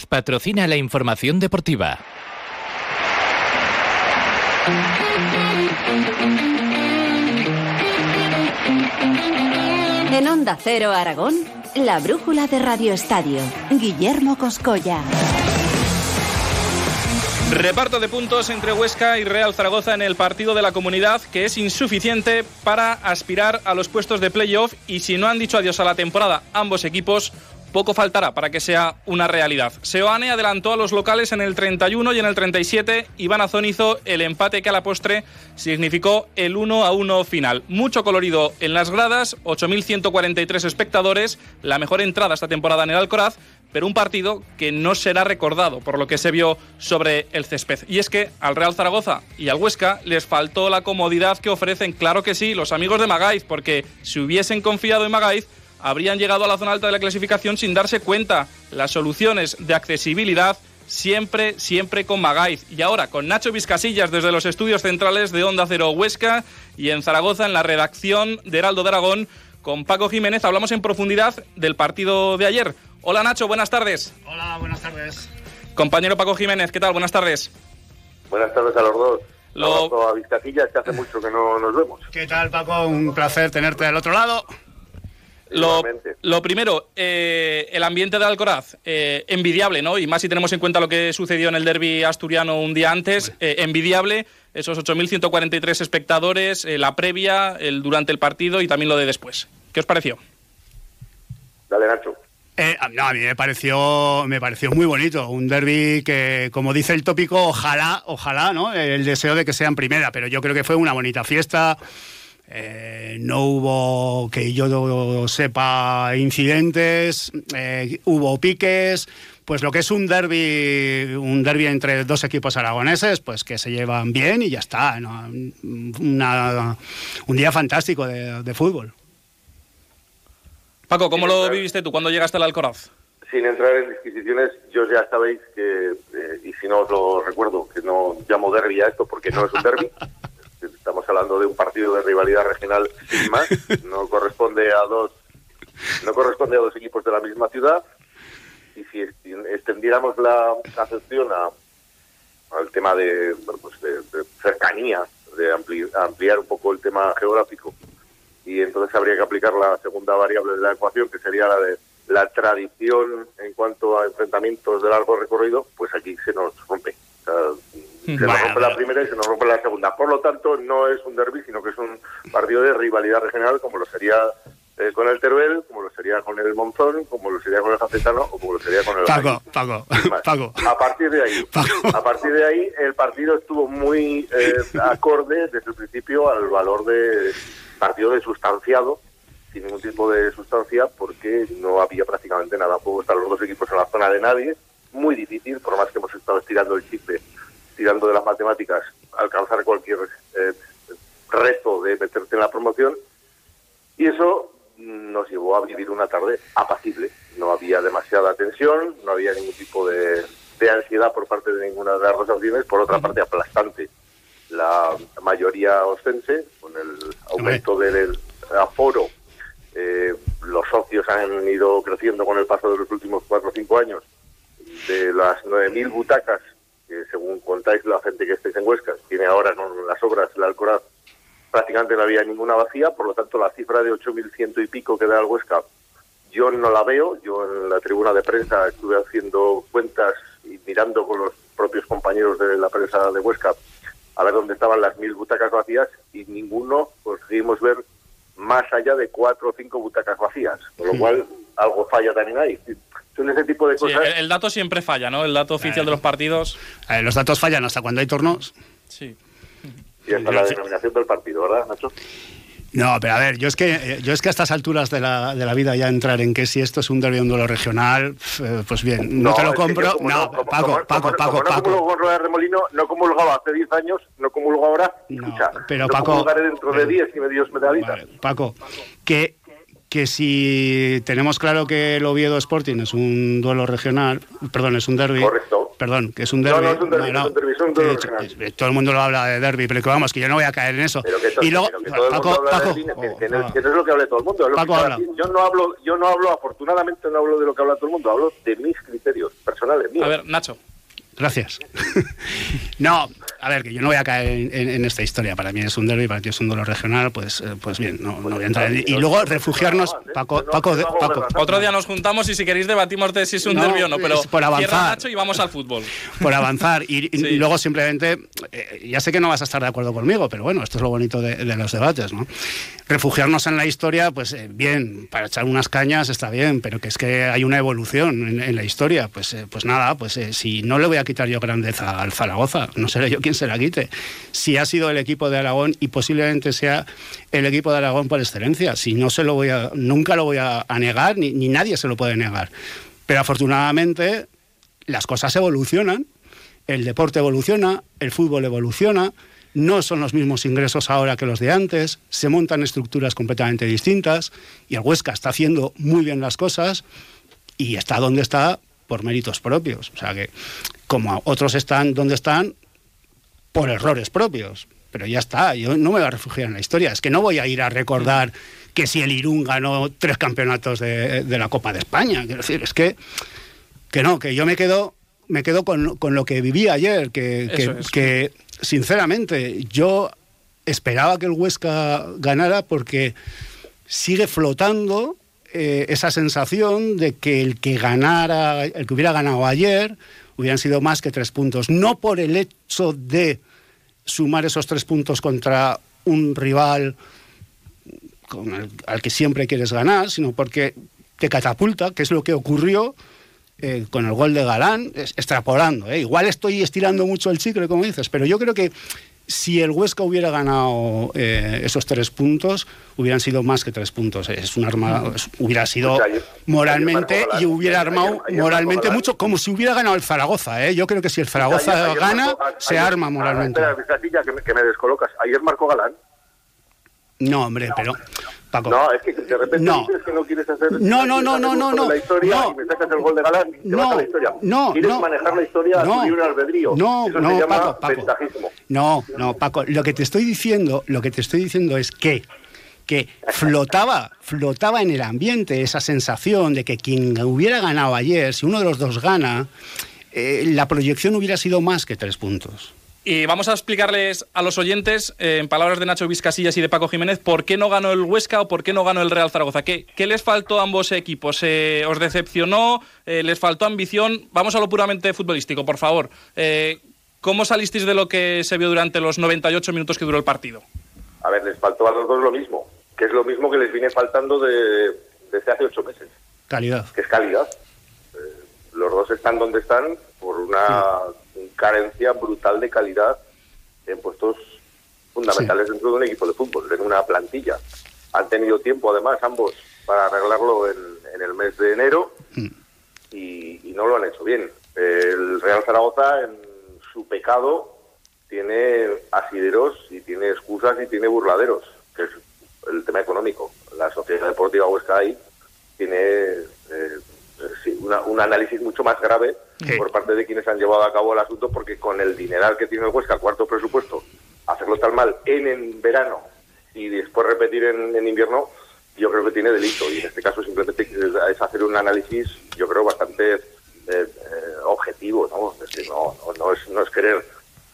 patrocina la información deportiva. En Onda Cero Aragón, la brújula de Radio Estadio. Guillermo Coscolla. Reparto de puntos entre Huesca y Real Zaragoza en el partido de la comunidad que es insuficiente para aspirar a los puestos de playoff y si no han dicho adiós a la temporada ambos equipos, poco faltará para que sea una realidad. Seoane adelantó a los locales en el 31 y en el 37. Iván Azón hizo el empate que a la postre significó el 1 a 1 final. Mucho colorido en las gradas, 8.143 espectadores, la mejor entrada esta temporada en el Alcoraz, pero un partido que no será recordado por lo que se vio sobre el césped. Y es que al Real Zaragoza y al Huesca les faltó la comodidad que ofrecen, claro que sí, los amigos de Magaiz, porque si hubiesen confiado en Magaiz, habrían llegado a la zona alta de la clasificación sin darse cuenta. Las soluciones de accesibilidad siempre, siempre con Magaiz. Y ahora con Nacho Vizcasillas desde los estudios centrales de Onda Cero Huesca y en Zaragoza en la redacción de Heraldo de Aragón con Paco Jiménez hablamos en profundidad del partido de ayer. Hola Nacho, buenas tardes. Hola, buenas tardes. Compañero Paco Jiménez, ¿qué tal? Buenas tardes. Buenas tardes a los dos. Lo... A Vizcasillas, que hace mucho que no nos vemos. ¿Qué tal, Paco? Un placer tenerte al otro lado. Lo, primero, eh, el ambiente de Alcoraz, eh, envidiable, ¿no? Y más si tenemos en cuenta lo que sucedió en el derby asturiano un día antes, eh, envidiable, esos 8.143 espectadores, la previa, el durante el partido y también lo de después. ¿Qué os pareció? Dale, Nacho. no, a mí me pareció, me pareció muy bonito. Un derby que, como dice el tópico, ojalá, ojalá, ¿no? El deseo de que sea en primera, pero yo creo que fue una bonita fiesta. Eh, no hubo, que yo sepa, incidentes, eh, hubo piques, pues lo que es un derby, un derby entre dos equipos aragoneses, pues que se llevan bien y ya está. un día fantástico de, fútbol. Paco, ¿cómo lo viviste tú cuando llegaste al Alcoraz? Sin entrar en disquisiciones, yo ya sabéis que, eh, y si no os lo recuerdo, que no llamo derby a esto porque no es un derby. estamos hablando de un partido de rivalidad regional sin más, no corresponde a dos no corresponde a dos equipos de la misma ciudad. Y si extendiéramos la acepción al tema de, pues de, cercanía, de ampliar, un poco el tema geográfico. Y entonces habría que aplicar la segunda variable de la ecuación que sería la de la tradición en cuanto a enfrentamientos de largo recorrido, pues aquí se nos rompe. Se nos rompe la primera y se nos rompe la segunda. Por lo tanto, no es un derby, sino que es un partido de rivalidad regional, como lo sería eh, con el Teruel, como lo sería con el Monzón, como lo sería con el Jacetano o como lo sería con el Paco, Paco, Paco. A partir de ahí, a partir de ahí, el partido estuvo muy eh, acorde desde el principio al valor de partido de sustanciado, sin ningún tipo de sustancia, porque no había prácticamente nada. Puedo estar los dos equipos en la zona de nadie, muy difícil, por más que hemos estado estirando el chicle tirando de las matemáticas, alcanzar cualquier eh, reto de meterte en la promoción. Y eso nos llevó a vivir una tarde apacible. No había demasiada tensión, no había ningún tipo de, ansiedad por parte de ninguna de las dos opciones. Por otra parte, aplastante la mayoría ostense, con el aumento del aforo. Eh, los socios han ido creciendo con el paso de los últimos cuatro o cinco años. De las 9.000 butacas que según contáis la gente que estáis en Huesca, tiene ahora con las obras la Alcoraz, prácticamente no había ninguna vacía, por lo tanto la cifra de 8.100 y pico que da el Huesca, yo no la veo, yo en la tribuna de prensa estuve haciendo cuentas y mirando con los propios compañeros de la prensa de Huesca a ver dónde estaban las mil butacas vacías y ninguno conseguimos ver más allá de cuatro o cinco butacas vacías, con lo cual algo falla también ahí son ese tipo de cosas. el, dato siempre falla, ¿no? El dato oficial de los partidos. los datos fallan hasta cuando hay tornos. Sí. Y hasta la determinación del partido, ¿verdad, Nacho? No, pero a ver, yo es que yo es que a estas alturas de la, de la vida ya entrar en que si esto es un derbi un duelo regional, eh, pues bien, no, te lo compro. no, Paco, Paco, Paco, Paco. No como de Remolino, no comulgaba hace 10 años, no comulgo ahora. Escucha, pero Paco, dentro de 10 y medios medallistas. Paco, que que si tenemos claro que el Oviedo Sporting es un duelo regional, perdón, es un derby. Correcto. perdón, que es un derby. No, no es un derby, es un derby, es un derby regional. todo el mundo lo habla de derby, pero que vamos, que yo no voy a caer en eso. Pero que y luego, pero que todo el Paco, mundo habla que- oh, que no, ah. que no es lo que hable todo el mundo. es lo que Paco, habla. yo no hablo, yo no hablo, afortunadamente no hablo de lo que habla todo el mundo, hablo de mis criterios personales míos. A ver, Nacho. Gracias. no, a ver, que yo no voy a caer en, en- en esta historia. Para mí es un derby, para ti es un duelo regional, pues, eh, pues bien, no, no voy a entrar en- Y luego refugiarnos, Paco, Paco, de- Paco, Otro día nos juntamos y si queréis debatimos de si es un No, derbi o no, pero es por avanzar. Nacho y vamos al fútbol. por avanzar. Y, y- Sí. y luego simplemente, eh, ya sé que no vas a estar de acuerdo conmigo, pero bueno, esto es lo bonito de, de los debates, ¿no? Refugiarnos en la historia, pues eh, bien, para echar unas cañas está bien, pero que es que hay una evolución en, en la historia. Pues, eh, pues nada, pues eh, si no le voy a quitar yo grandeza al Zaragoza, no seré yo quien se la quite. Si ha sido el equipo de Aragón y posiblemente sea el equipo de Aragón por excelencia, si no se lo voy a, nunca lo voy a, a negar, ni, ni nadie se lo puede negar. Pero afortunadamente las cosas evolucionan, el deporte evoluciona, el fútbol evoluciona, no son los mismos ingresos ahora que los de antes, se montan estructuras completamente distintas y el Huesca está haciendo muy bien las cosas y está donde está por méritos propios. O sea que como otros están donde están por errores propios. Pero ya está, yo no me voy a refugiar en la historia. Es que no voy a ir a recordar que si el Irún ganó tres campeonatos de, de la Copa de España. Quiero decir, es que que no, que yo me quedo, me quedo con, con lo que viví ayer, que, que, Eso es. que, sinceramente yo esperaba que el Huesca ganara porque sigue flotando eh, esa sensación de que el que ganara, el que hubiera ganado ayer, hubieran sido más que tres puntos. No por el hecho de sumar esos tres puntos contra un rival al que siempre quieres ganar, sino porque te catapulta, que es lo que ocurrió eh, con el gol de Galán, es- extrapolando. ¿eh? Igual estoy estirando mucho el chicle, como dices, pero yo creo que si el Huesca hubiera ganado eh, esos tres puntos, hubieran sido más que tres puntos. Es un arma, es- hubiera sido ayer- moralmente ayer y hubiera armado ayer- moralmente mucho, como si hubiera ganado el Zaragoza. ¿eh? Yo creo que si el Zaragoza gana, marcó- se arma moralmente. Espera, que me, que me descolocas. Ayer Marco Galán. No, hombre, pero Paco. No, es que de repente No. dices que no quieres hacer No, no, no, no, no, no. la historia No. y me sacas el gol de Galán y te No, vas a la historia. no, Quieres no. manejar la historia a No. tu libre albedrío. No, Eso no, se llama Paco, Paco. ventajismo. No, no, Paco, lo que te estoy diciendo, lo que te estoy diciendo es que que flotaba, flotaba en el ambiente esa sensación de que quien hubiera ganado ayer, si uno de los dos gana, eh, la proyección hubiera sido más que tres puntos. Y vamos a explicarles a los oyentes, eh, en palabras de Nacho Vizcasillas y de Paco Jiménez, por qué no ganó el Huesca o por qué no ganó el Real Zaragoza. ¿Qué, qué les faltó a ambos equipos? Eh, ¿Os decepcionó? Eh, ¿Les faltó ambición? Vamos a lo puramente futbolístico, por favor. Eh, ¿Cómo salisteis de lo que se vio durante los 98 minutos que duró el partido? A ver, les faltó a los dos lo mismo, que es lo mismo que les viene faltando de, desde hace ocho meses, Calidad. que es calidad. Eh, los dos están donde están por una carencia brutal de calidad en puestos fundamentales dentro de un equipo de fútbol, en una plantilla. Han tenido tiempo, además, ambos, para arreglarlo en, en el mes de enero y, y no lo han hecho bien. El Real Zaragoza, en su pecado, tiene asideros y tiene excusas y tiene burladeros, que es el tema económico. La Sociedad Deportiva Huesca ahí tiene eh, eh, una- un análisis mucho más grave Sí. por parte de quienes han llevado a cabo el asunto, porque con el dineral que tiene el Huesca, cuarto presupuesto, hacerlo tan mal en, en verano y después repetir en, en invierno, yo creo que tiene delito. Y en este caso simplemente es hacer un análisis, yo creo, bastante eh, eh, objetivo. ¿no? Es decir, no, no, no es, no es querer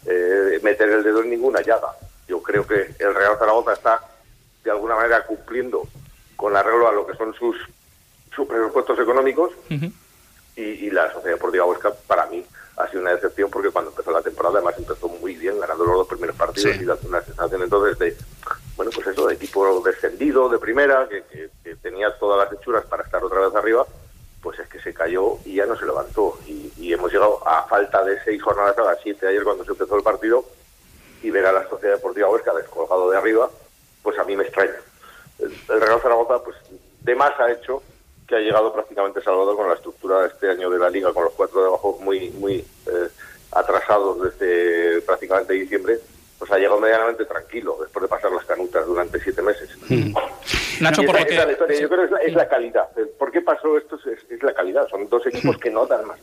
eh, meter el dedo en ninguna llaga. Yo creo que el Real Zaragoza está de alguna manera cumpliendo con arreglo a lo que son sus, sus presupuestos económicos y, y la Sociedad Deportiva Huesca para mí ha sido una decepción porque cuando empezó la temporada además empezó muy bien ganando los dos primeros partidos Sí. y dando una sensación entonces de bueno pues eso de equipo descendido de primera que, que- que tenía todas las hechuras para estar otra vez arriba pues es que se cayó y ya no se levantó y, y hemos llegado a falta de seis jornadas a las siete ayer cuando se empezó el partido y ver a la Sociedad Deportiva Huesca descolgado de arriba pues a mí me extraña el, el Real Zaragoza pues de más ha hecho que ha llegado prácticamente salvado con la estructura de este año de la liga, con los cuatro de abajo muy muy eh, atrasados desde prácticamente diciembre, pues ha llegado medianamente tranquilo después de pasar las canutas durante siete meses. Nacho, Y por esa- lo la. Yo creo que es la, es la calidad. ¿Por qué pasó esto? Es, es la calidad. Son dos equipos que no dan más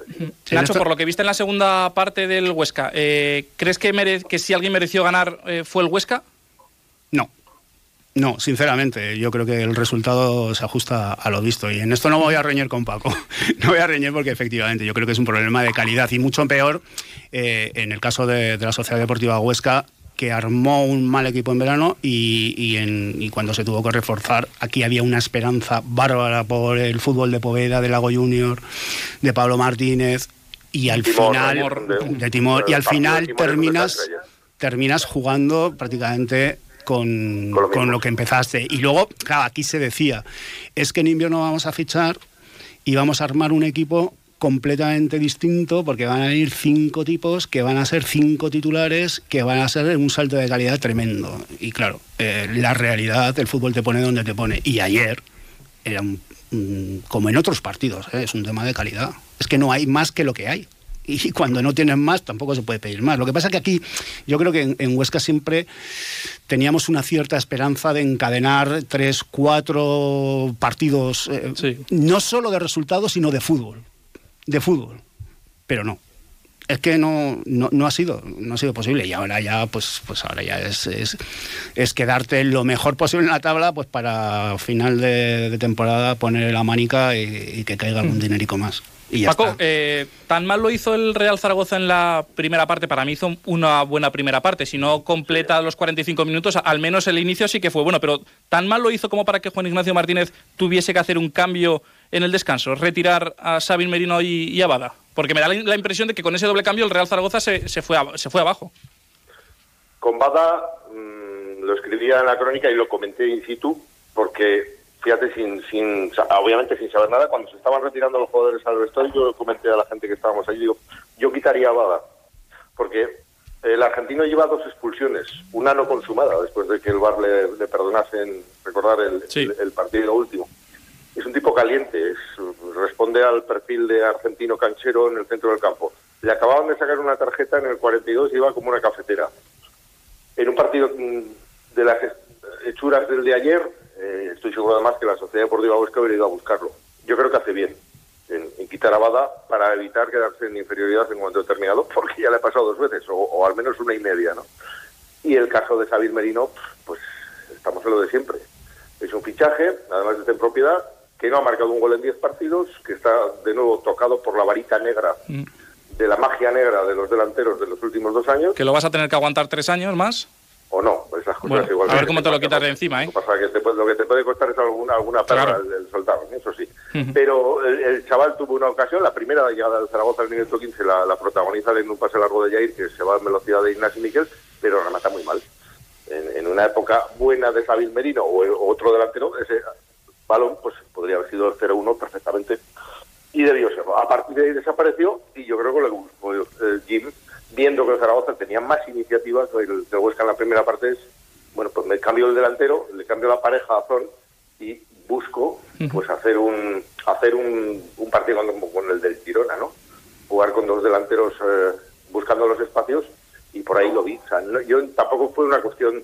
sí. Nacho, por lo que viste en la segunda parte del Huesca, eh, ¿crees que, que si alguien mereció ganar eh, fue el Huesca? No. No, sinceramente, yo creo que el resultado se ajusta a lo visto. Y en esto no voy a reñir con Paco. No voy a reñir porque efectivamente yo creo que es un problema de calidad y mucho peor eh, en el caso de, la Sociedad Deportiva Huesca, que armó un mal equipo en verano y, en, cuando se tuvo que reforzar, aquí había una esperanza bárbara por el fútbol de Poveda, de Lago Junior, de Pablo Martínez y al final de, Timor y al final terminas terminas jugando prácticamente con, con, lo que empezaste. Y luego, claro, aquí se decía, es que en invierno vamos a fichar y vamos a armar un equipo completamente distinto porque van a ir cinco tipos que van a ser cinco titulares que van a ser un salto de calidad tremendo. Y claro, eh, la realidad, el fútbol te pone donde te pone. Y ayer era como en otros partidos, ¿eh? es un tema de calidad. Es que no hay más que lo que hay y cuando no tienes más tampoco se puede pedir más. Lo que pasa es que aquí yo creo que en, Huesca siempre teníamos una cierta esperanza de encadenar tres, cuatro partidos, eh, no solo de resultados, sino de fútbol. De fútbol. Pero no. Es que no, no, ha sido, no ha sido posible. Y ahora ya, pues, pues ahora ya es, es, quedarte lo mejor posible en la tabla, pues para final de, temporada poner la manica y, que caiga algún mm. dinerico más. Paco, eh, tan mal lo hizo el Real Zaragoza en la primera parte. Para mí hizo una buena primera parte. Si no completa los 45 minutos, al menos el inicio sí que fue bueno. Pero tan mal lo hizo como para que Juan Ignacio Martínez tuviese que hacer un cambio en el descanso, retirar a Sabin Merino y, a Bada. Porque me da la, impresión de que con ese doble cambio el Real Zaragoza se, fue, se fue abajo. Con Bada mm, lo escribía en la crónica y lo comenté in situ porque fíjate, sin, sin, obviamente sin saber nada, cuando se estaban retirando los jugadores al vestuario, yo comenté a la gente que estábamos allí, digo, yo quitaría a Bada, porque el argentino lleva dos expulsiones, una no consumada, después de que el VAR le, perdonase en recordar el, el, partido último. Es un tipo caliente, es, responde al perfil de argentino canchero en el centro del campo. Le acababan de sacar una tarjeta en el 42 y iba como una cafetera. En un partido mm, de las hechuras del de ayer, eh, estoy seguro además que la Sociedad Deportiva Huesca hubiera ido a buscarlo. Yo creo que hace bien en, quitar a Bada para evitar quedarse en inferioridad en momento determinado, porque ya le ha pasado dos veces, o, al menos una y media, ¿no? Y el caso de Xavier Merino, pues estamos en lo de siempre. Es un fichaje, además de en propiedad, que no ha marcado un gol en 10 partidos, que está de nuevo tocado por la varita negra mm. de la magia negra de los delanteros de los últimos dos años. ¿Que lo vas a tener que aguantar tres años más? o no. Esas cosas igual. A ver cómo te lo quitas de encima, ¿eh? Lo que, pasa que te, lo que te puede costar es alguna, alguna perra el, soltar, eso sí. Pero el, chaval tuvo una ocasión, la primera llegada del Zaragoza al minuto 15 la, la protagoniza en un pase largo de Jair, que se va a velocidad de Ignacio Miquel, pero remata muy mal. En, una época buena de Sabin Merino o, otro delantero, ese balón pues podría haber sido el 0-1 perfectamente y debió serlo. A partir de ahí desapareció y yo creo que lo, eh, Jim viendo que el Zaragoza tenía más iniciativas que el, Huesca en la primera parte, es, bueno, pues me cambio el delantero, le cambio la pareja a Zon y busco pues hacer un hacer un, un partido con, el del Girona, ¿no? Jugar con dos delanteros eh, buscando los espacios y por ahí lo vi. O sea, yo tampoco fue una cuestión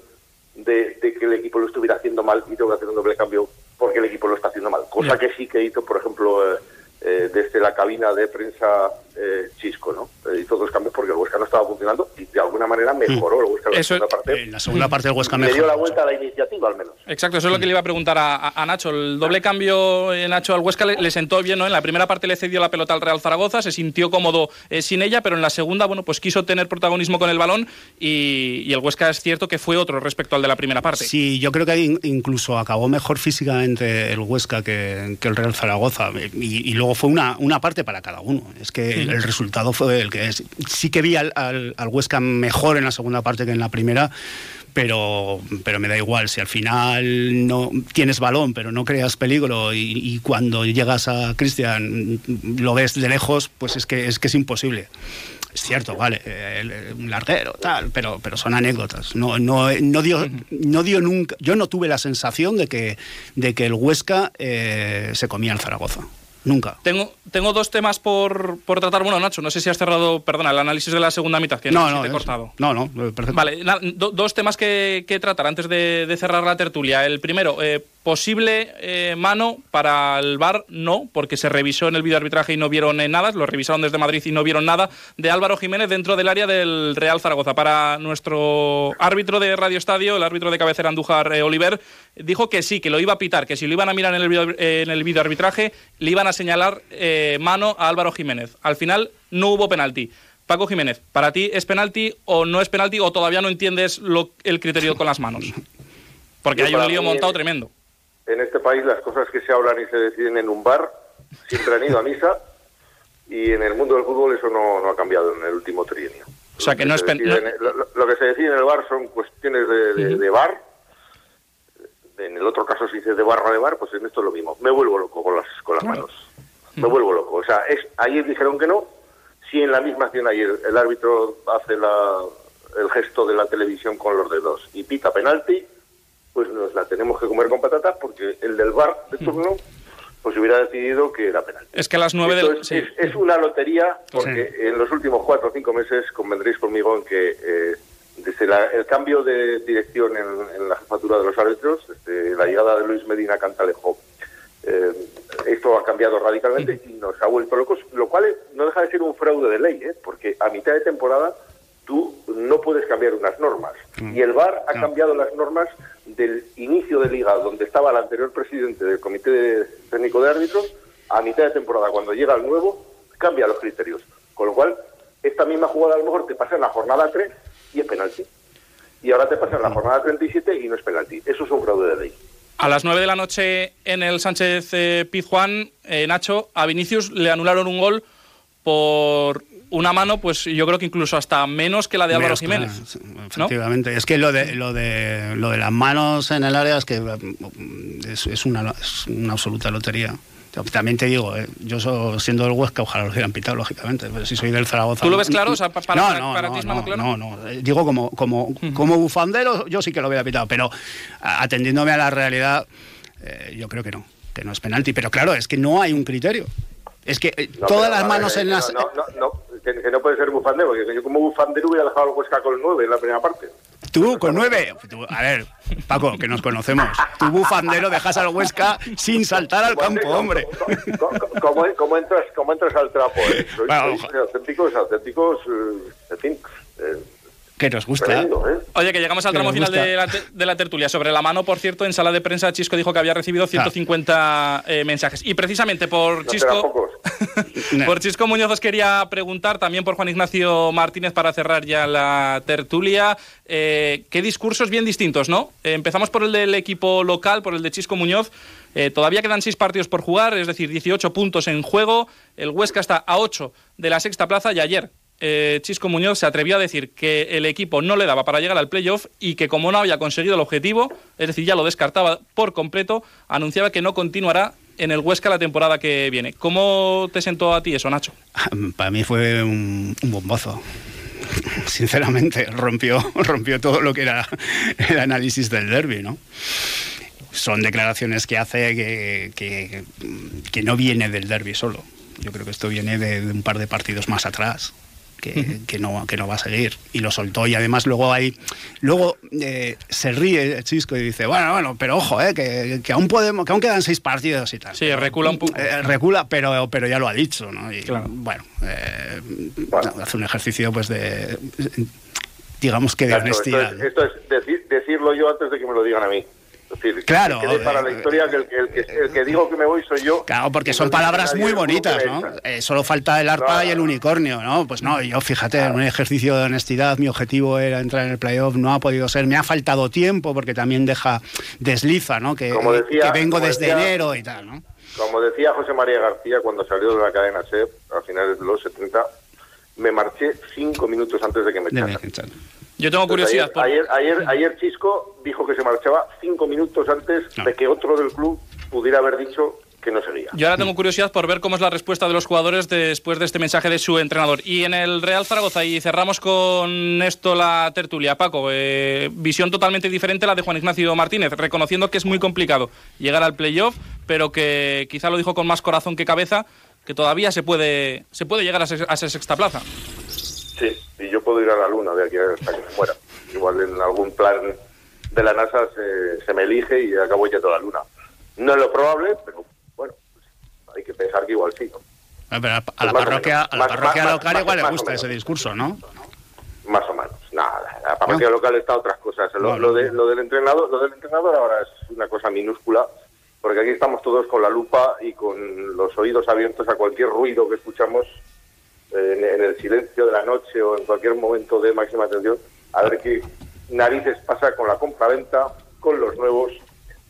de, que el equipo lo estuviera haciendo mal y tengo que hacer un doble cambio porque el equipo lo está haciendo mal. Cosa que sí que hizo, por ejemplo, eh, eh, desde la cabina de prensa eh, Chisco, ¿no? Eh, hizo dos cambios porque el Huesca no estaba funcionando y de alguna manera mejoró el Huesca en la segunda parte. En la segunda parte del Huesca mejoró. Le dio la vuelta a la iniciativa al menos. Exacto, eso es lo que le iba a preguntar a, Nacho. El doble cambio en Nacho al Huesca le, sentó bien, ¿no? En la primera parte le cedió la pelota al Real Zaragoza, se sintió cómodo sin ella, pero en la segunda, bueno, pues quiso tener protagonismo con el balón y, el Huesca es cierto que fue otro respecto al de la primera parte. Sí, yo creo que incluso acabó mejor físicamente el Huesca que, el Real Zaragoza y, luego fue una, una parte para cada uno. Es que el, resultado fue el que es. Sí que vi al, al, Huesca mejor en la segunda parte que en la primera, pero, pero me da igual. Si al final no tienes balón, pero no creas peligro y, cuando llegas a Cristian lo ves de lejos, pues es que es, que es imposible. Es cierto, vale, un larguero, tal, pero, pero son anécdotas. No, no, no, dio, no dio nunca. Yo no tuve la sensación de que, de que el Huesca eh, se comía el Zaragoza. Nunca. Tengo, tengo dos temas por, por tratar. Bueno, Nacho, no sé si has cerrado, perdona, el análisis de la segunda mitad, que no, no, te he cortado. No, no, perfecto. Vale, dos temas que, que, tratar antes de, de, cerrar la tertulia. El primero, eh, posible eh, mano para el VAR, no, porque se revisó en el videoarbitraje y no vieron nada, lo revisaron desde Madrid y no vieron nada, de Álvaro Jiménez dentro del área del Real Zaragoza. Para nuestro árbitro de Radio Estadio, el árbitro de cabecera Andújar eh, Oliver, dijo que sí, que lo iba a pitar, que si lo iban a mirar en el, video, en el videoarbitraje, le iban a señalar eh, mano a Álvaro Jiménez. Al final no hubo penalti. Paco Jiménez, ¿para ti es penalti o no es penalti o todavía no entiendes lo, el criterio con las manos? Porque hay un lío montado tremendo en este país las cosas que se hablan y se deciden en un bar siempre han ido a misa y en el mundo del fútbol eso no, ha cambiado en el último trienio. O sea, que, no es lo, que se decide en el bar son cuestiones de, bar. En el otro caso, si dice de barra de bar, pues en esto es lo mismo. Me vuelvo loco con las, con las manos. Me vuelvo loco. O sea, es, ayer dijeron que no. Si en la misma acción ayer el árbitro hace la, el gesto de la televisión con los dedos y pita penalti, pues nos la tenemos que comer con patatas porque el del bar de turno pues hubiera decidido que era penal. Es que a las nueve del... Es, es, una lotería porque en los últimos cuatro o cinco meses convendréis conmigo en que eh, desde el cambio de dirección en, la jefatura de los árbitros, desde la llegada de Luis Medina Cantalejo, eh, esto ha cambiado radicalmente y nos ha vuelto locos, lo cual no deja de ser un fraude de ley, ¿eh? porque a mitad de temporada tú no puedes cambiar unas normas. Y el VAR ha cambiado las normas del inicio de liga, donde estaba el anterior presidente del Comité Técnico de Árbitros, a mitad de temporada, cuando llega el nuevo, cambia los criterios. Con lo cual, esta misma jugada a lo mejor te pasa en la jornada 3 y es penalti. Y ahora te pasa en la jornada 37 y no es penalti. Eso es un fraude de ley. A las 9 de la noche en el Sánchez eh, Pizjuán, eh, Nacho, a Vinicius le anularon un gol por una mano, pues yo creo que incluso hasta menos que la de Álvaro Jiménez. efectivamente. Es que lo de, lo, de, lo de las manos en el área es que mm, es, una, una absoluta lotería. También te digo, eh, yo siendo del Huesca, ojalá lo hubieran pitado, lógicamente. Pero si soy del Zaragoza. ¿Tú lo ves claro? O sea, para, no, no, para, ti es claro. No, no. Eh, digo, como, como, como bufandero, yo sí que lo hubiera pitado. Pero atendiéndome a la realidad, eh, yo creo que no, que no es penalti. Pero claro, es que no hay un criterio. Es que todas las manos en las. No, no, no, que, no puede ser bufandero, porque yo como bufandero hubiera dejado el Huesca con el 9 en la primera parte. Tú, con 9. A ver, Paco, que nos conocemos. Tú, bufandero, dejas al Huesca sin saltar al campo, hombre. ¿Cómo, entras, cómo entras al trapo? Eh? auténticos, auténticos, en fin, eh, que nos gusta. ¿eh? Oye, que llegamos al tramo final de la, tertulia. Sobre la mano, por cierto, en sala de prensa Chisco dijo que había recibido 150 ah. eh, mensajes. Y precisamente por Chisco... por Chisco Muñoz os quería preguntar, también por Juan Ignacio Martínez para cerrar ya la tertulia, eh, qué discursos bien distintos, ¿no? empezamos por el del equipo local, por el de Chisco Muñoz. todavía quedan seis partidos por jugar, es decir, 18 puntos en juego. El Huesca está a 8 de la sexta plaza y ayer eh, Chisco Muñoz se atrevió a decir que el equipo no le daba para llegar al playoff y que como no había conseguido el objetivo, es decir, ya lo descartaba por completo, anunciaba que no continuará en el Huesca la temporada que viene. ¿Cómo te sentó a ti eso, Nacho? Para mí fue un, bombazo sinceramente, rompió, rompió todo lo que era el análisis del derby, ¿no? Son declaraciones que hace que, no viene del derby solo. Yo creo que esto viene de, un par de partidos más atrás que, no, que no va a seguir. Y lo soltó y además luego ahí, luego eh, se ríe el Chisco y dice, bueno, bueno, pero ojo, eh, que, que, aún podemos, que aún quedan seis partidos y tal. Sí, recula un poco. Eh, recula, pero, pero ya lo ha dicho, ¿no? Y bueno, hace un ejercicio pues de digamos que de honestidad. Esto es, decirlo yo antes de que me lo digan a mí claro. para la eh, historia que el, que digo que me voy soy yo. Claro, porque son palabras muy bonitas, ¿no? Eh, solo falta el arpa y el unicornio, ¿no? Pues no, yo fíjate, en un ejercicio de honestidad, mi objetivo era entrar en el playoff, no ha podido ser, me ha faltado tiempo porque también deja, desliza, ¿no? Que, que vengo desde enero y tal, ¿no? Como decía José María García cuando salió de la cadena SEP a finales de los 70, me marché cinco minutos antes de que me echaran. Yo tengo pues curiosidad. Ayer, ayer, ayer, Chisco dijo que se marchaba cinco minutos antes de que otro del club pudiera haber dicho que no seguía. Yo ahora tengo curiosidad por ver cómo es la respuesta de los jugadores después de este mensaje de su entrenador. Y en el Real Zaragoza, y cerramos con esto la tertulia, Paco, eh, visión totalmente diferente a la de Juan Ignacio Martínez, reconociendo que es muy complicado llegar al playoff, pero que quizá lo dijo con más corazón que cabeza, que todavía se puede, se puede llegar a, esa sexta plaza. Puedo ir a la luna de aquí hasta que me muera. Igual en algún plan de la NASA se, se me elige y acabo ya toda la luna. No es lo probable, pero hay que pensar que igual sí. ¿no? A, la pues parroquia, a la parroquia local igual le gusta ese discurso, ¿no? Más o menos. Nada, la parroquia local está otras cosas. Lo, de, lo, del entrenador, lo del entrenador ahora es una cosa minúscula, porque aquí estamos todos con la lupa y con los oídos abiertos a cualquier ruido que escuchamos en, en el silencio de la noche o en cualquier momento de máxima atención, a ver qué narices pasa con la compra-venta, con los nuevos,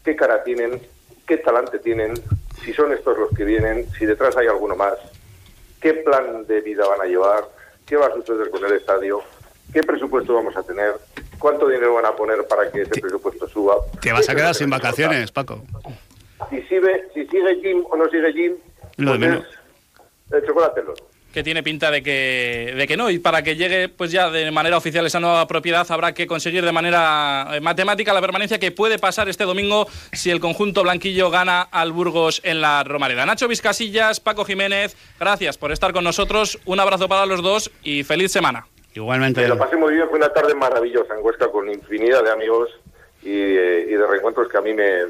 qué cara tienen, qué talante tienen, si son estos los que vienen, si detrás hay alguno más, qué plan de vida van a llevar, qué va a suceder con el estadio, qué presupuesto vamos a tener, cuánto dinero van a poner para que ese presupuesto suba. Te vas a quedar sin vacaciones, Paco. Si sigue, si sigue Jim o no sigue Jim, lo de pues menos. el chocolate que tiene pinta de que, de que no. Y para que llegue pues ya de manera oficial esa nueva propiedad habrá que conseguir de manera eh, matemática la permanencia que puede pasar este domingo si el conjunto blanquillo gana al Burgos en la Romareda. Nacho Vizcasillas, Paco Jiménez, gracias por estar con nosotros. Un abrazo para los dos y feliz semana. Igualmente. lo pasé muy bien, fue una tarde maravillosa en Huesca con infinidad de amigos y, de reencuentros que a mí me,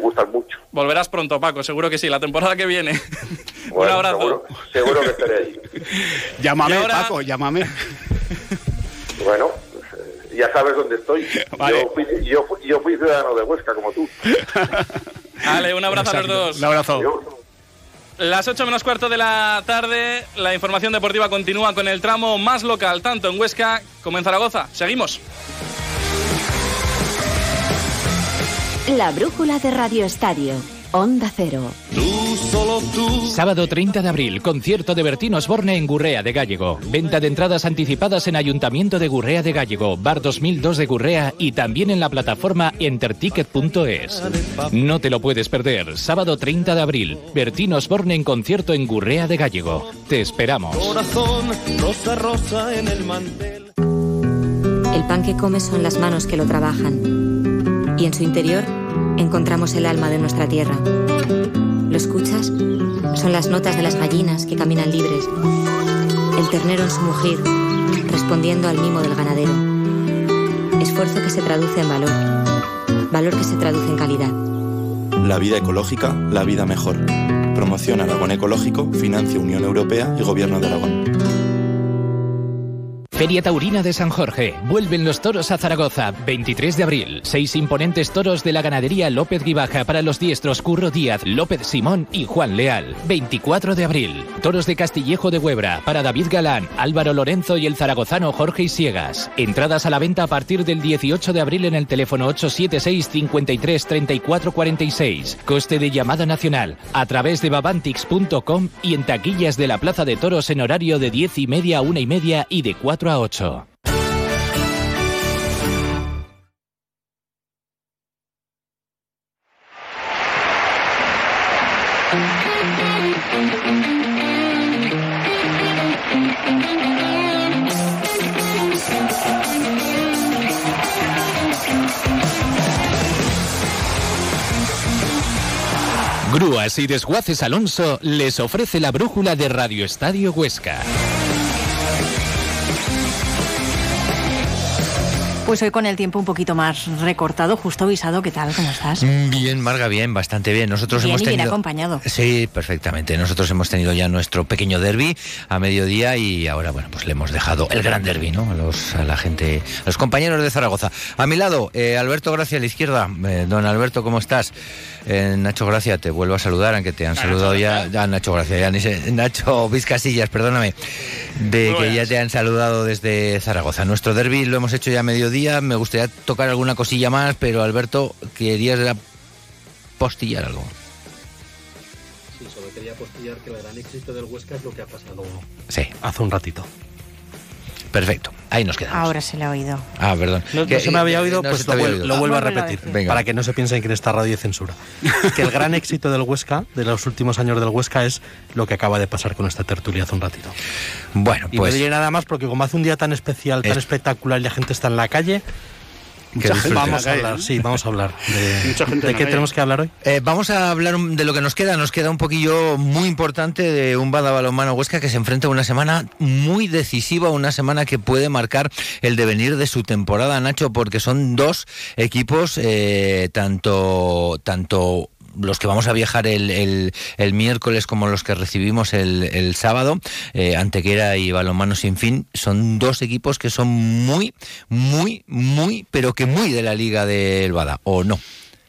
gustan mucho. Volverás pronto, Paco, seguro que sí, la temporada que viene. Un abrazo. Seguro, que estaré ahí. llámame, Paco, llámame. Bueno, ya sabes dónde estoy. Yo, fui, ciudadano de Huesca, como tú. Vale, un abrazo a los dos. Un abrazo. Las 8 menos cuarto de la tarde, la información deportiva continúa con el tramo más local, tanto en Huesca como en Zaragoza. Seguimos. La brújula de Radio Estadio. Onda Cero. Sábado 30 de abril, concierto de Bertín Osborne en Gurrea de Gallego. Venta de entradas anticipadas en Ayuntamiento de Gurrea de Gallego, Bar 2002 de Gurrea y también en la plataforma enterticket.es. No te lo puedes perder. Sábado 30 de abril, Bertín Osborne en concierto en Gurrea de Gallego. Te esperamos. El pan que comes son las manos que lo trabajan y en su interior encontramos el alma de nuestra tierra. ¿Lo escuchas? Son las notas de las gallinas que caminan libres, el ternero en su mugir, respondiendo al mimo del ganadero. Esfuerzo que se traduce en valor, valor que se traduce en calidad. La vida ecológica, la vida mejor. Promoción Aragón Ecológico, financia Unión Europea y Gobierno de Aragón. Feria Taurina de San Jorge. Vuelven los toros a Zaragoza. 23 de abril. Seis imponentes toros de la ganadería López Guibaja para los diestros Curro Díaz, López Simón y Juan Leal. 24 de abril. Toros de Castillejo de Huebra para David Galán, Álvaro Lorenzo y el zaragozano Jorge Isiegas. Entradas a la venta a partir del 18 de abril en el teléfono 876 53 34 46. Coste de llamada nacional a través de babantix.com y en taquillas de la Plaza de Toros en horario de 10 y media a 1 y media y de 4 a 8. Grúas y Desguaces Alonso les ofrece la brújula de Radio Estadio Huesca. Pues hoy con el tiempo un poquito más recortado, justo avisado, ¿qué tal? ¿Cómo estás? Mm, bien, Marga, bien, bastante bien. Nosotros hemos tenido. Bien acompañado. Sí, perfectamente. Nosotros hemos tenido ya nuestro pequeño derby a mediodía y ahora, bueno, pues le hemos dejado el gran derby, ¿no? A, los, a la gente, a los compañeros de Zaragoza. A mi lado, eh, Alberto Gracia a la izquierda. Eh, don Alberto, ¿cómo estás? Eh, Nacho Gracia, te vuelvo a saludar, aunque te han saludado ya. Ya, Nacho Gracia, ya ni sé. Nacho Vizcasillas, perdóname, de que ya te han saludado desde Zaragoza. Nuestro derby lo hemos hecho ya a mediodía me gustaría tocar alguna cosilla más, pero Alberto, querías postillar algo. Sí, solo quería postillar que el gran éxito del Huesca es lo que ha pasado sí. hace un ratito. Perfecto. Ahí nos quedamos. Ahora se le ha oído. Ah, perdón. No, no se me había oído, no pues lo, había vuel- oído. lo vuelvo a Vuélvelo a repetir. Venga. Para que no se piensen que en esta radio hay censura. que el gran éxito del Huesca, de los últimos años del Huesca, es lo que acaba de pasar con esta tertulia hace un ratito. Bueno, Y pues no diré nada más porque como hace un día tan especial, tan Es- espectacular y la gente está en la calle, vamos en la a hablar, sí, vamos a hablar de, Mucha gente de qué calle. tenemos que hablar hoy. Eh, vamos a hablar de lo que nos queda. Nos queda un poquillo muy importante de un Bada Balonmano Huesca que se enfrenta a una semana muy decisiva, una semana que puede marcar el devenir de su temporada, Nacho, porque son dos equipos, eh, tanto, tanto los que vamos a viajar el, el- el miércoles como los que recibimos el, el sábado, eh, Antequera y Balonmano Sin Fin, son dos equipos que son muy, muy, muy, pero que muy de la liga del Bada, ¿o no?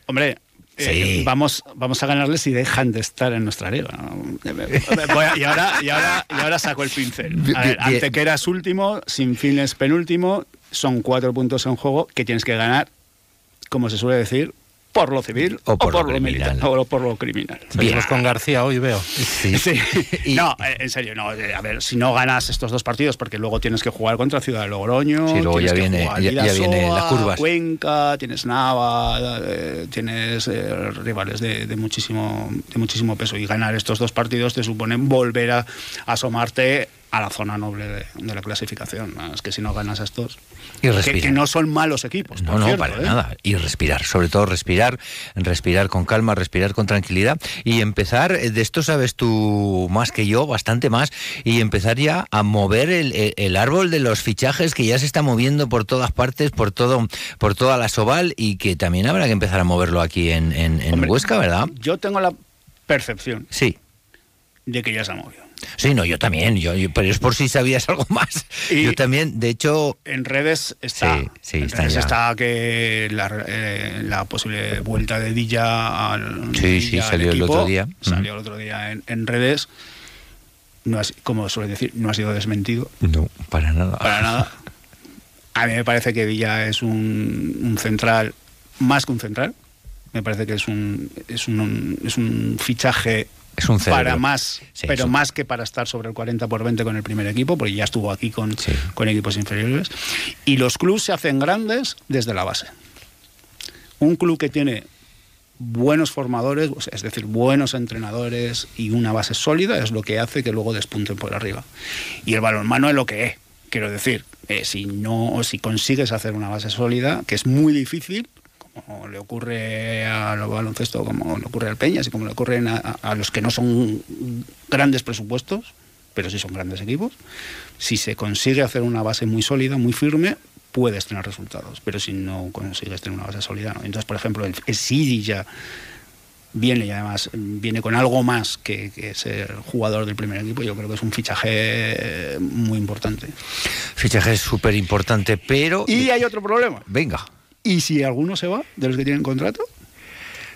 Hombre, eh, Sí. vamos, vamos a ganarles si dejan de estar en nuestra liga. y, ahora, y, ahora, y ahora saco el pincel. A ver. Antequera es último, sin fin es penúltimo, son cuatro puntos en juego que tienes que ganar, como se suele decir, por lo civil O por lo militar, criminal. o por lo criminal. Seguimos con García hoy, veo. Sí. Sí. Y- No, eh, en serio, no. eh, A ver, si no ganas estos dos partidos, porque luego tienes que jugar contra Ciudad de Logroño, Sí, luego tienes ya que viene- jugar ya- ya viene las curvas. Cuenca, tienes Nava, eh, tienes eh, rivales de, de muchísimo, de muchísimo peso. Y ganar estos dos partidos te supone volver a, asomarte a la zona noble de, de la clasificación. Es que si no ganas a estos, Y que, no son malos equipos. No, no, cierto, para ¿eh? nada. Y respirar, sobre todo respirar, respirar con calma, respirar con tranquilidad y empezar, eh, de esto sabes tú más que yo, bastante más, y empezar ya a mover el, el- el árbol de los fichajes que ya se está moviendo por todas partes, por todo, por toda la Soval y que también habrá que empezar a moverlo aquí en, en- en Hombre, Huesca, ¿verdad? Yo tengo la percepción Sí. de que ya se ha movido. Sí, no, yo también, yo, yo- pero es por si sabías algo más. Y- yo también, de hecho, En redes está, Sí, sí, en está redes ya. está que la, eh, la posible vuelta de Dilla al Sí, sí, Dilla al salió el equipo, otro día. Salió el otro día en, en redes. No ha si- como suele decir, no ha sido desmentido no, para nada. para nada. A mí me parece que Villa es un, un central, más que un central. Me parece que es un, es un, es un fichaje Es un cerebro. para más, Sí, pero más que para estar sobre el 40 por 20 con el primer equipo, porque ya estuvo aquí con, Sí. con equipos inferiores. Y los clubes se hacen grandes desde la base. Un club que tiene buenos formadores, es decir, buenos entrenadores y una base sólida es lo que hace que luego despunten por arriba. Y el balonmano es lo que es. Quiero decir, eh, si no, si consigues hacer una base sólida, que es muy difícil, como le ocurre a los baloncesto, como le ocurre al Peñas y como le ocurren a, los que no son grandes presupuestos, pero sí son grandes equipos, si se consigue hacer una base muy sólida, muy firme, puedes tener resultados. Pero si no consigues tener una base sólida, no. Entonces, por ejemplo, el, el Sidi ya viene y además viene con algo más que, que ser jugador del primer equipo. Yo creo que es un fichaje muy importante. Fichaje súper importante, pero... Y hay otro problema. Venga. ¿Y si alguno se va de los que tienen contrato?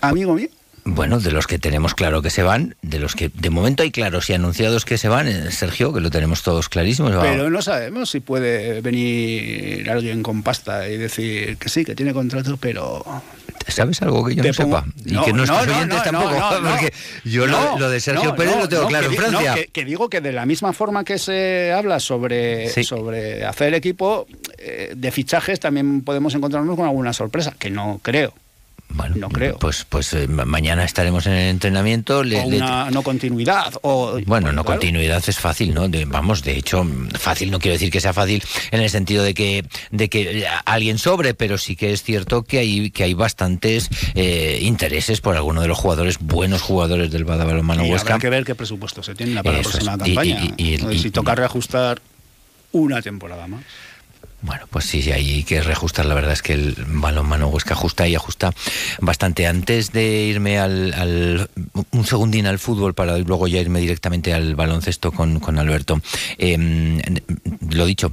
Amigo mío. Bueno, de los que tenemos claro que se van, de los que de momento hay claros y anunciados que se van, eh, Sergio, que lo tenemos todos clarísimos. va- Pero no sabemos si puede venir alguien con pasta y decir que sí, que tiene contrato, pero... ¿Sabes algo que yo no pongo- sepa? Y No, que nuestros no, no, tampoco. porque yo lo- de Sergio Pérez lo tengo claro en Francia. que, que digo que de la misma forma que se habla sobre, Sí. sobre hacer equipo eh, de fichajes, también podemos encontrarnos con alguna sorpresa, que no creo. Bueno, no creo. Pues, pues eh, ma- mañana estaremos en el entrenamiento. le- o le- una no continuidad. O, Bueno, no claro. continuidad es fácil, ¿no? De- vamos, de hecho, mm, fácil no quiero decir que sea fácil en el sentido de que de que alguien sobre, pero sí que es cierto que hay que hay bastantes eh, intereses por alguno de los jugadores, buenos jugadores del Bada Balonmano Y Huesca. habrá que ver qué presupuesto se tiene para Eso la próxima es. Campaña. y- y- O y- si toca reajustar una temporada más. Bueno, pues sí, hay que reajustar. La verdad es que el balonmano Huesca ajusta y ajusta bastante. Antes de irme al, al- un segundín al fútbol para luego ya irme directamente al baloncesto con, con Alberto. Eh, lo dicho.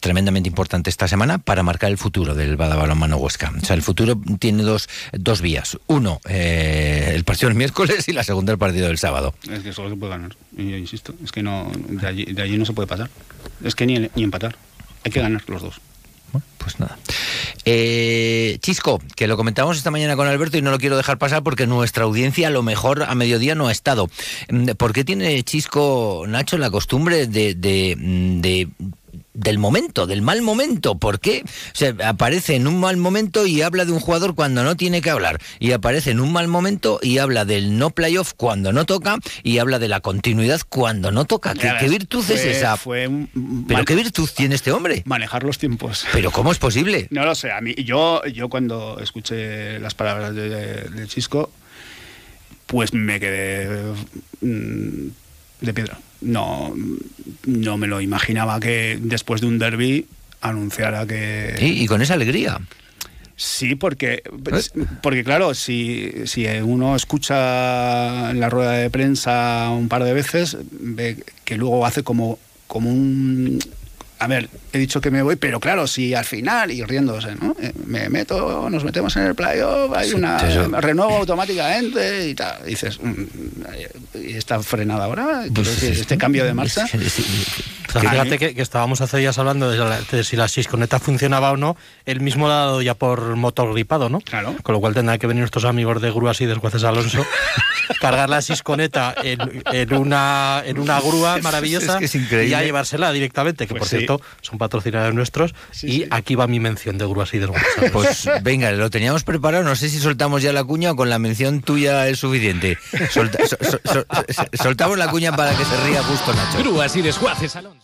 Tremendamente importante esta semana para marcar el futuro del Bada Balonmano Huesca. O sea, el futuro tiene dos, dos vías. Uno, eh, el partido del miércoles y la segunda, el partido del sábado. Es que solo se puede ganar. Yo insisto, es que no de allí, de allí no se puede pasar. Es que ni, ni empatar. Hay que ganar los dos. Pues nada. Eh, Chisco, que lo comentamos esta mañana con Alberto y no lo quiero dejar pasar porque nuestra audiencia a lo mejor a mediodía no ha estado. Mm, ¿Por qué tiene Chisco, Nacho, la costumbre de, de, mm, de del momento, del mal momento. ¿Por qué? O sea, aparece en un mal momento y habla de un jugador cuando no tiene que hablar. Y aparece en un mal momento y habla del no playoff cuando no toca y habla de la continuidad cuando no toca. ¿Qué, qué virtud es esa? Fue un- ¿Pero qué virtud tiene este hombre? manejar los tiempos. ¿Pero cómo es posible? No lo sé, a mí, yo, yo cuando escuché las palabras de, de- de Chisco, pues me quedé mm, de piedra. No, no me lo imaginaba que después de un derby anunciara que... Sí, y con esa alegría. Sí, porque, porque claro, si, si uno escucha en la rueda de prensa un par de veces, ve que luego hace como, como un... A ver, he dicho que me voy, pero claro, si al final, y riéndose, ¿no? Eh, Me meto, nos metemos en el playoff, hay una... renuevo automáticamente y tal. Dices, mm, ¿y está frenada ahora? Quiero decir, este cambio de marcha... Sea, fíjate que, que estábamos hace días hablando de, la- de si la sisconeta funcionaba o no, él mismo la ha dado ya por motor gripado, ¿no? Claro. Con lo cual tendrán que venir nuestros amigos de grúas y desguaces Alonso, cargar la sisconeta en, en una, en una grúa maravillosa Es que es increíble. y ya llevársela directamente, que Pues por sí. cierto son patrocinadores nuestros. y aquí va mi mención de grúas y desguaces Alonso. Pues venga, lo teníamos preparado. No sé si soltamos ya la cuña o con la mención tuya es suficiente. Solta- so- so- so- so- soltamos la cuña para que se ría justo Nacho. Grúas y desguaces Alonso.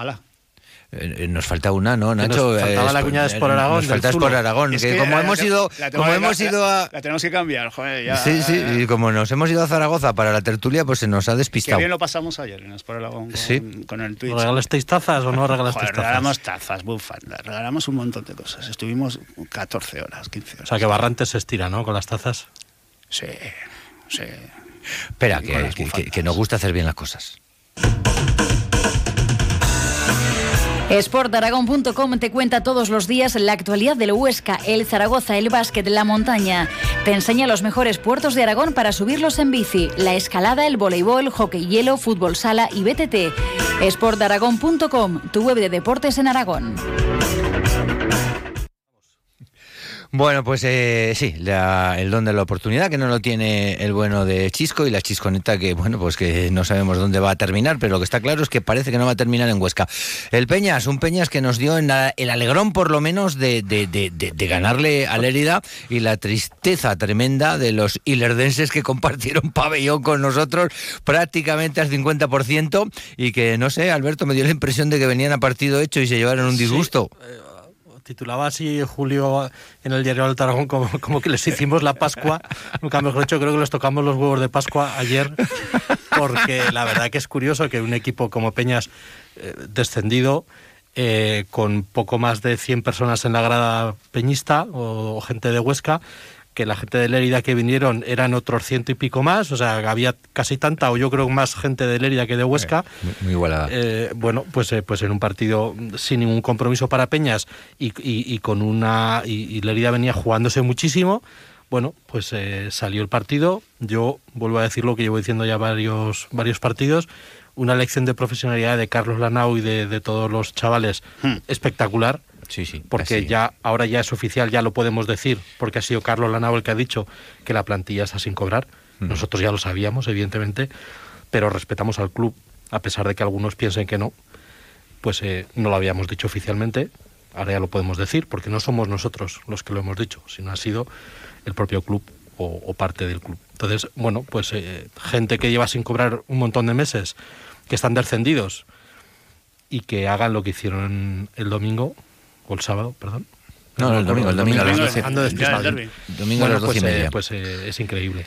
¡Hala! Eh, eh, Nos falta una, ¿no, Que nos Nacho? faltaba Eh, la cuña de Sport Aragón, Nos falta. Sport Aragón. Es que que como la- hemos la- ido, la como hemos la- ido a... La tenemos que cambiar, joder, ya. Sí, sí, y como nos hemos ido a Zaragoza para la tertulia, pues se nos ha Qué despistado. bien lo pasamos ayer en Sport Aragón con, Sí. con el Twitch. ¿Regalasteis tazas o no regalasteis Joder, tazas? regalamos tazas, bufandas, regalamos un montón de cosas. Estuvimos 14 horas, 15 O horas. sea que Barrantes se estira, ¿no? Con las tazas. Sí, sí. Espera, que, que- que nos gusta hacer bien las cosas. Sportaragón.com te cuenta todos los días la actualidad del Huesca, el Zaragoza, el básquet, la montaña. Te enseña los mejores puertos de Aragón para subirlos en bici, la escalada, el voleibol, hockey hielo, fútbol sala y BTT. Sportaragón.com, tu web de deportes en Aragón. Bueno, pues eh, sí, la- el don de la oportunidad que no lo tiene el bueno de Chisco y la chisconeta que, bueno, pues que no sabemos dónde va a terminar, pero lo que está claro es que parece que no va a terminar en Huesca. El Peñas, un Peñas que nos dio en la- el alegrón por lo menos de, de- de- de- de ganarle a Lérida y la tristeza tremenda de los hilerdenses que compartieron pabellón con nosotros prácticamente al 50% y que, no sé, Alberto me dio la impresión de que venían a partido hecho y se llevaron un Sí, disgusto. Titulaba así Julio en el diario del Aragón como, que les hicimos la Pascua. Nunca mejor dicho, creo que les tocamos los huevos de Pascua ayer, porque la verdad que es curioso que un equipo como Peñas eh, descendido, eh, con poco más de 100 personas en la grada peñista o gente de Huesca, que la gente de Lérida que vinieron eran otros ciento y pico más, o sea, había casi tanta, o yo creo más gente de Lérida que de Huesca. Muy, muy igualada. Eh, bueno, pues, eh, pues en un partido sin ningún compromiso para Peñas y, y- y con una. Y, y Lerida venía jugándose muchísimo. Bueno, pues eh, salió el partido. Yo vuelvo a decir lo que llevo diciendo ya varios, varios partidos. Una lección de profesionalidad de Carlos Lanau y de, de todos los chavales espectacular. Sí, sí. Porque así. ya ahora ya es oficial, ya lo podemos decir, porque ha sido Carlos Lanao el que ha dicho que la plantilla está sin cobrar. Nosotros ya lo sabíamos, evidentemente, pero respetamos al club, a pesar de que algunos piensen que no. Pues eh, no lo habíamos dicho oficialmente, ahora ya lo podemos decir, porque no somos nosotros los que lo hemos dicho, sino ha sido el propio club o, o parte del club. Entonces, bueno, pues eh, gente que lleva sin cobrar un montón de meses, que están descendidos y que hagan lo que hicieron el domingo, o el sábado, perdón. No, no, el domingo, el domingo a las doce. Ando. Ya, el. Domingo a las doce y pues, eh, media. pues eh, es increíble.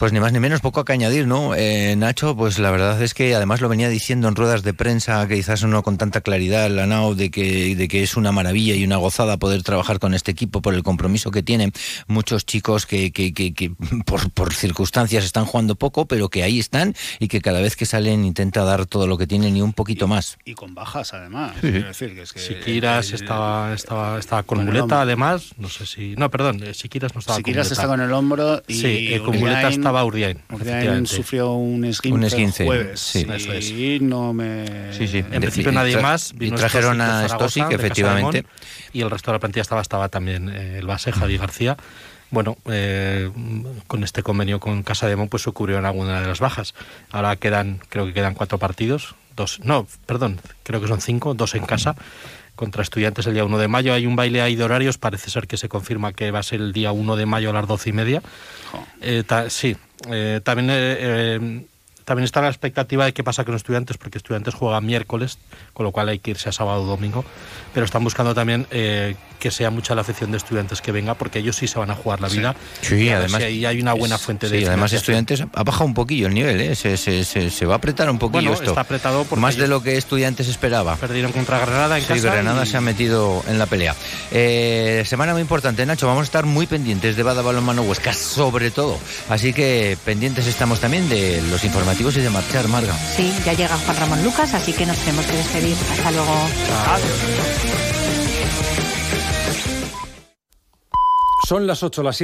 Pues ni más ni menos, poco que añadir, ¿no? Eh, Nacho, pues la verdad es que además lo venía diciendo en ruedas de prensa, que quizás no con tanta claridad, la NAO, de que, de que es una maravilla y una gozada poder trabajar con este equipo por el compromiso que tienen muchos chicos que, que, que, que por, por, circunstancias están jugando poco, pero que ahí están y que cada vez que salen intenta dar todo lo que tienen y un poquito y, más. Y con bajas, además. Sí. Decir, que es que Siquiras estaba, estaba, estaba con, muleta, además. No sé si. No, perdón, Siquiras no estaba Siquiras con está con el hombro y. Sí, eh, con muleta estaba Urdiain. Urdiain sufrió un esguince, un esguince el jueves. Sí. Eso es. Y no me. Sí, sí. En principio nadie más. Y trajeron a Stosic, efectivamente. Y el resto de la plantilla estaba, estaba también eh, el base, Javi García. Bueno, eh, con este convenio con Casa de Mon, pues se cubrieron algunas de las bajas. Ahora quedan, creo que quedan cuatro partidos. Dos, no, perdón, creo que son cinco, dos en casa contra estudiantes el día 1 de mayo. Hay un baile ahí de horarios, parece ser que se confirma que va a ser el día 1 de mayo a las doce y media. Oh. Eh, ta, sí, eh, también, eh, también está la expectativa de qué pasa con estudiantes, porque estudiantes juegan miércoles, con lo cual hay que irse a sábado o domingo, pero están buscando también que sea mucha la afición de estudiantes que venga, porque ellos sí se van a jugar la vida. Sí, sí además. Si ahí hay una buena fuente sí, de. además, estudiantes ha bajado un poquillo el nivel, ¿eh? se, se, se, se va a apretar un poquillo bueno, esto. Está apretado porque Más de lo que estudiantes esperaba. Perdieron contra Granada en sí, casa. Granada y... se ha metido en la pelea. Eh, semana muy importante, Nacho. Vamos a estar muy pendientes de Bada Balonmano Huesca, sobre todo. Así que pendientes estamos también de los informativos y de marchar, Marga. Sí, ya llega Juan Ramón Lucas, así que nos tenemos que despedir. Hasta luego. Son las 8, las 7.